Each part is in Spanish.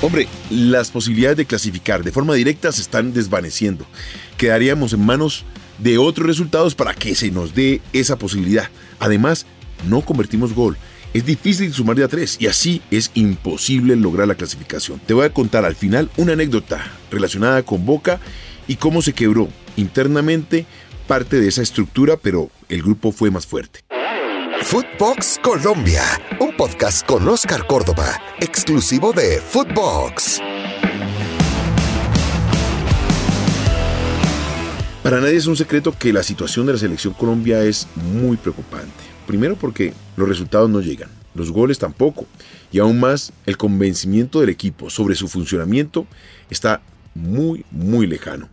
Hombre, las posibilidades de clasificar de forma directa se están desvaneciendo. Quedaríamos en manos de otros resultados para que se nos dé esa posibilidad. Además, no convertimos gol. Es difícil sumar de a tres y así es imposible lograr la clasificación. Te voy a contar al final una anécdota relacionada con Boca y cómo se quebró internamente parte de esa estructura, pero el grupo fue más fuerte. Footbox Colombia, un podcast con Oscar Córdoba, exclusivo de Footbox. Para nadie es un secreto que la situación de la selección Colombia es muy preocupante. Primero porque los resultados no llegan, los goles tampoco, y aún más el convencimiento del equipo sobre su funcionamiento está muy, muy lejano.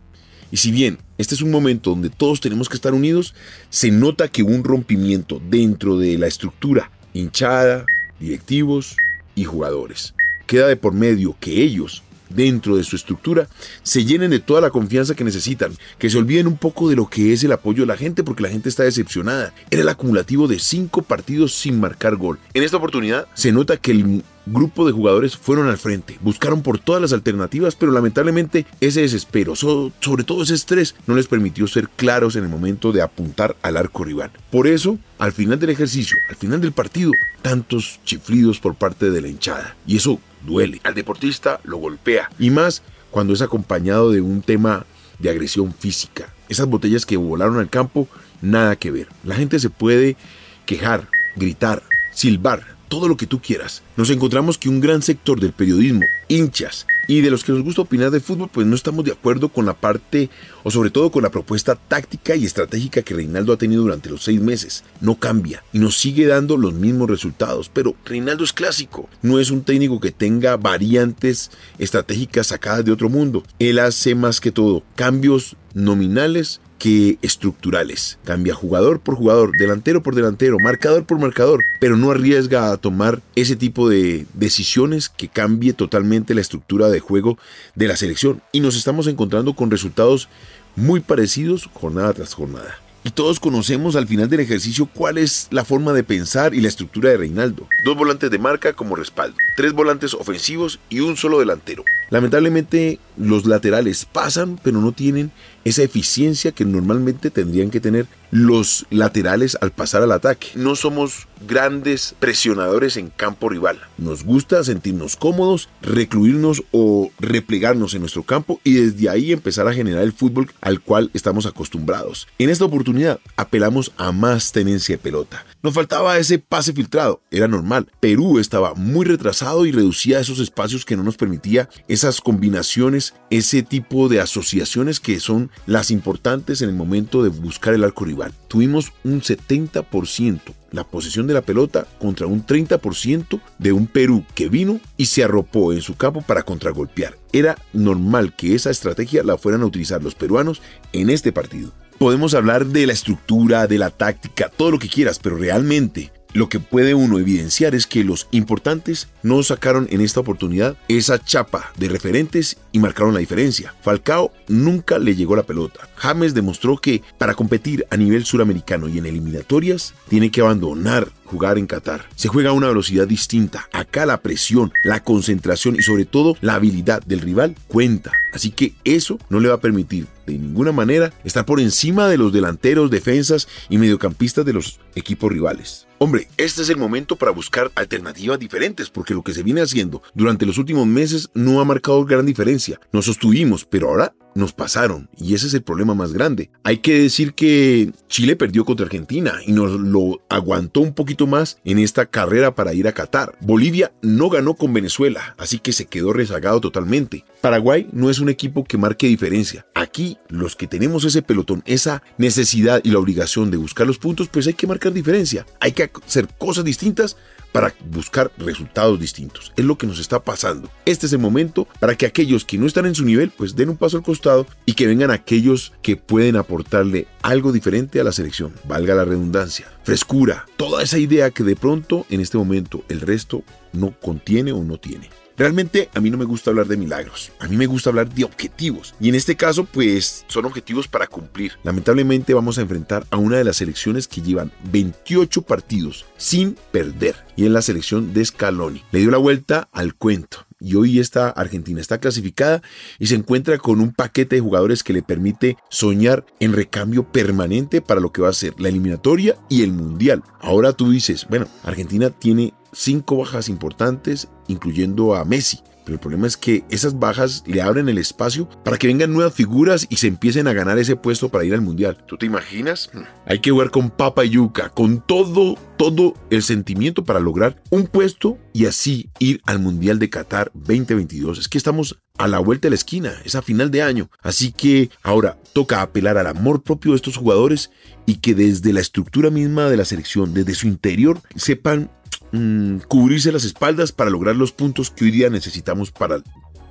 Y si bien este es un momento donde todos tenemos que estar unidos, se nota que un rompimiento dentro de la estructura, hinchada, directivos y jugadores. Queda de por medio que ellos dentro de su estructura se llenen de toda la confianza que necesitan, que se olviden un poco de lo que es el apoyo de la gente porque la gente está decepcionada. Era el acumulativo de cinco partidos sin marcar gol. En esta oportunidad se nota que el grupo de jugadores fueron al frente, buscaron por todas las alternativas, pero lamentablemente ese desespero, sobre todo ese estrés, no les permitió ser claros en el momento de apuntar al arco rival. Por eso, al final del ejercicio, al final del partido, tantos chiflidos por parte de la hinchada. Y eso duele. Al deportista lo golpea. Y más cuando es acompañado de un tema de agresión física. Esas botellas que volaron al campo, nada que ver. La gente se puede quejar, gritar, silbar, todo lo que tú quieras. Nos encontramos que un gran sector del periodismo, hinchas y de los que nos gusta opinar de fútbol, pues no estamos de acuerdo con la parte o sobre todo con la propuesta táctica y estratégica que Reinaldo ha tenido durante los seis meses. No cambia y nos sigue dando los mismos resultados, pero Reinaldo es clásico, no es un técnico que tenga variantes estratégicas sacadas de otro mundo. Él hace más que todo cambios nominales que estructurales. Cambia jugador por jugador, delantero por delantero, marcador por marcador, pero no arriesga a tomar ese tipo de decisiones que cambie totalmente la estructura de juego de la selección. Y nos estamos encontrando con resultados muy parecidos jornada tras jornada. Y todos conocemos al final del ejercicio cuál es la forma de pensar y la estructura de Reinaldo. Dos volantes de marca como respaldo, tres volantes ofensivos y un solo delantero. Lamentablemente los laterales pasan pero no tienen esa eficiencia que normalmente tendrían que tener los laterales al pasar al ataque. No somos grandes presionadores en campo rival. Nos gusta sentirnos cómodos, recluirnos o replegarnos en nuestro campo y desde ahí empezar a generar el fútbol al cual estamos acostumbrados. En esta oportunidad apelamos a más tenencia de pelota. Nos faltaba ese pase filtrado, era normal. Perú estaba muy retrasado y reducía esos espacios que no nos permitía esas combinaciones, ese tipo de asociaciones que son las importantes en el momento de buscar el arco rival. Tuvimos un 70% la posesión de la pelota contra un 30% de un Perú que vino y se arropó en su campo para contragolpear. Era normal que esa estrategia la fueran a utilizar los peruanos en este partido. Podemos hablar de la estructura, de la táctica, todo lo que quieras, pero realmente lo que puede uno evidenciar es que los importantes no sacaron en esta oportunidad esa chapa de referentes y marcaron la diferencia. Falcao nunca le llegó la pelota. James demostró que para competir a nivel suramericano y en eliminatorias tiene que abandonar jugar en Qatar. Se juega a una velocidad distinta. Acá la presión, la concentración y sobre todo la habilidad del rival cuenta. Así que eso no le va a permitir de ninguna manera estar por encima de los delanteros, defensas y mediocampistas de los equipos rivales. Hombre, este es el momento para buscar alternativas diferentes porque lo que se viene haciendo durante los últimos meses no ha marcado gran diferencia. Nos sostuvimos, pero ahora nos pasaron y ese es el problema más grande. Hay que decir que Chile perdió contra Argentina y nos lo aguantó un poquito más en esta carrera para ir a Qatar. Bolivia no ganó con Venezuela, así que se quedó rezagado totalmente. Paraguay no es un equipo que marque diferencia. Aquí los que tenemos ese pelotón, esa necesidad y la obligación de buscar los puntos, pues hay que marcar diferencia. Hay que hacer cosas distintas para buscar resultados distintos. Es lo que nos está pasando. Este es el momento para que aquellos que no están en su nivel pues den un paso al costado y que vengan aquellos que pueden aportarle algo diferente a la selección. Valga la redundancia. Frescura. Toda esa idea que de pronto en este momento el resto no contiene o no tiene. Realmente a mí no me gusta hablar de milagros, a mí me gusta hablar de objetivos. Y en este caso, pues son objetivos para cumplir. Lamentablemente vamos a enfrentar a una de las selecciones que llevan 28 partidos sin perder. Y en la selección de Scaloni. Le dio la vuelta al cuento. y hoy esta Argentina está clasificada y se encuentra con un paquete de jugadores que le permite soñar en recambio permanente para lo que va a ser la eliminatoria y el mundial. Ahora tú dices, bueno, Argentina tiene cinco bajas importantes, incluyendo a Messi. Pero el problema es que esas bajas le abren el espacio para que vengan nuevas figuras y se empiecen a ganar ese puesto para ir al mundial. ¿Tú te imaginas? Hmm. Hay que jugar con papa y yuca, con todo, todo el sentimiento para lograr un puesto y así ir al mundial de Qatar 2022. Es que estamos a la vuelta de la esquina, esa final de año. Así que ahora toca apelar al amor propio de estos jugadores y que desde la estructura misma de la selección, desde su interior, sepan Mm, cubrirse las espaldas para lograr los puntos que hoy día necesitamos para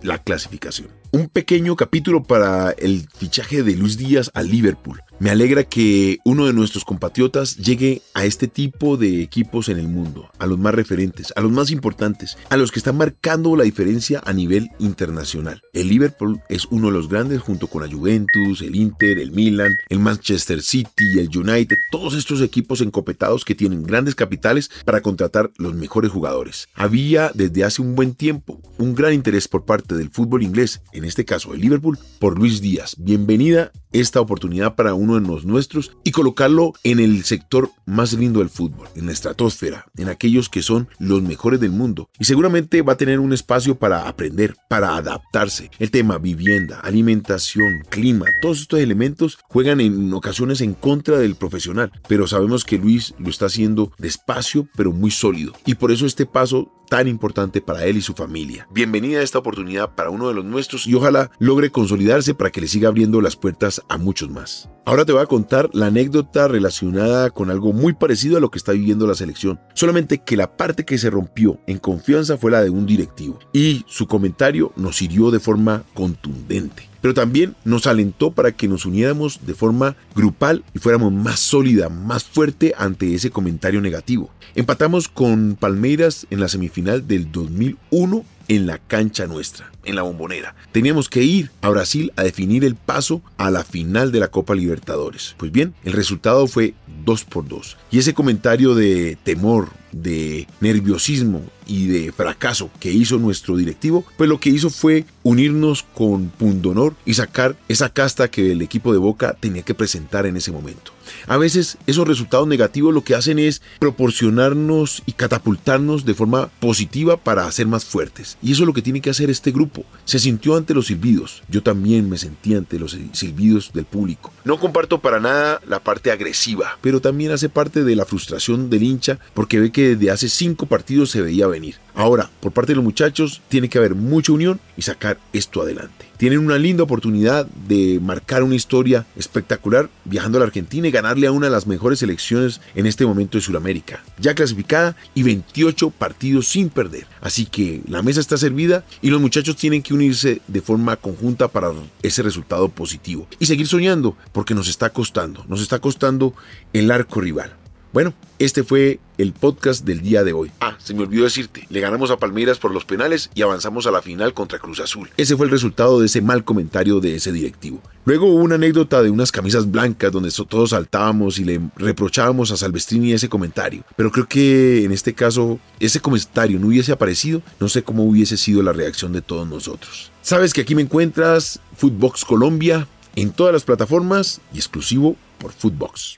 la clasificación. Un pequeño capítulo para el fichaje de Luis Díaz a Liverpool. Me alegra que uno de nuestros compatriotas llegue a este tipo de equipos en el mundo, a los más referentes, a los más importantes, a los que están marcando la diferencia a nivel internacional. El Liverpool es uno de los grandes junto con la Juventus, el Inter, el Milan, el Manchester City, el United, todos estos equipos encopetados que tienen grandes capitales para contratar los mejores jugadores. Había desde hace un buen tiempo un gran interés por parte del fútbol inglés, en este caso el Liverpool, por Luis Díaz. Bienvenida esta oportunidad para uno de los nuestros y colocarlo en el sector más lindo del fútbol, en la estratosfera, en aquellos que son los mejores del mundo. Y seguramente va a tener un espacio para aprender, para adaptarse. El tema vivienda, alimentación, clima, todos estos elementos juegan en ocasiones en contra del profesional, pero sabemos que Luis lo está haciendo despacio, pero muy sólido. Y por eso este paso tan importante para él y su familia. Bienvenida a esta oportunidad para uno de los nuestros y ojalá logre consolidarse para que le siga abriendo las puertas a muchos más. Ahora te voy a contar la anécdota relacionada con algo muy parecido a lo que está viviendo la selección, solamente que la parte que se rompió en confianza fue la de un directivo y su comentario nos hirió de forma contundente pero también nos alentó para que nos uniéramos de forma grupal y fuéramos más sólida, más fuerte ante ese comentario negativo. Empatamos con Palmeiras en la semifinal del 2001 en la cancha nuestra, en la bombonera. Teníamos que ir a Brasil a definir el paso a la final de la Copa Libertadores. Pues bien, el resultado fue 2 por 2. Y ese comentario de temor, de nerviosismo y de fracaso que hizo nuestro directivo, pues lo que hizo fue unirnos con pundonor y sacar esa casta que el equipo de Boca tenía que presentar en ese momento. A veces esos resultados negativos lo que hacen es proporcionarnos y catapultarnos de forma positiva para ser más fuertes. Y eso es lo que tiene que hacer este grupo. Se sintió ante los silbidos. Yo también me sentí ante los silbidos del público. No comparto para nada la parte agresiva, pero también hace parte de la frustración del hincha porque ve desde hace cinco partidos se veía venir. Ahora, por parte de los muchachos, tiene que haber mucha unión y sacar esto adelante. Tienen una linda oportunidad de marcar una historia espectacular viajando a la Argentina y ganarle a una de las mejores selecciones en este momento de Sudamérica. Ya clasificada y 28 partidos sin perder. Así que la mesa está servida y los muchachos tienen que unirse de forma conjunta para ese resultado positivo. Y seguir soñando porque nos está costando, nos está costando el arco rival. Bueno, este fue el podcast del día de hoy. Ah, se me olvidó decirte, le ganamos a Palmeiras por los penales y avanzamos a la final contra Cruz Azul. Ese fue el resultado de ese mal comentario de ese directivo. Luego hubo una anécdota de unas camisas blancas donde todos saltábamos y le reprochábamos a Salvestrini ese comentario. Pero creo que en este caso ese comentario no hubiese aparecido, no sé cómo hubiese sido la reacción de todos nosotros. Sabes que aquí me encuentras Footbox Colombia en todas las plataformas y exclusivo por Footbox.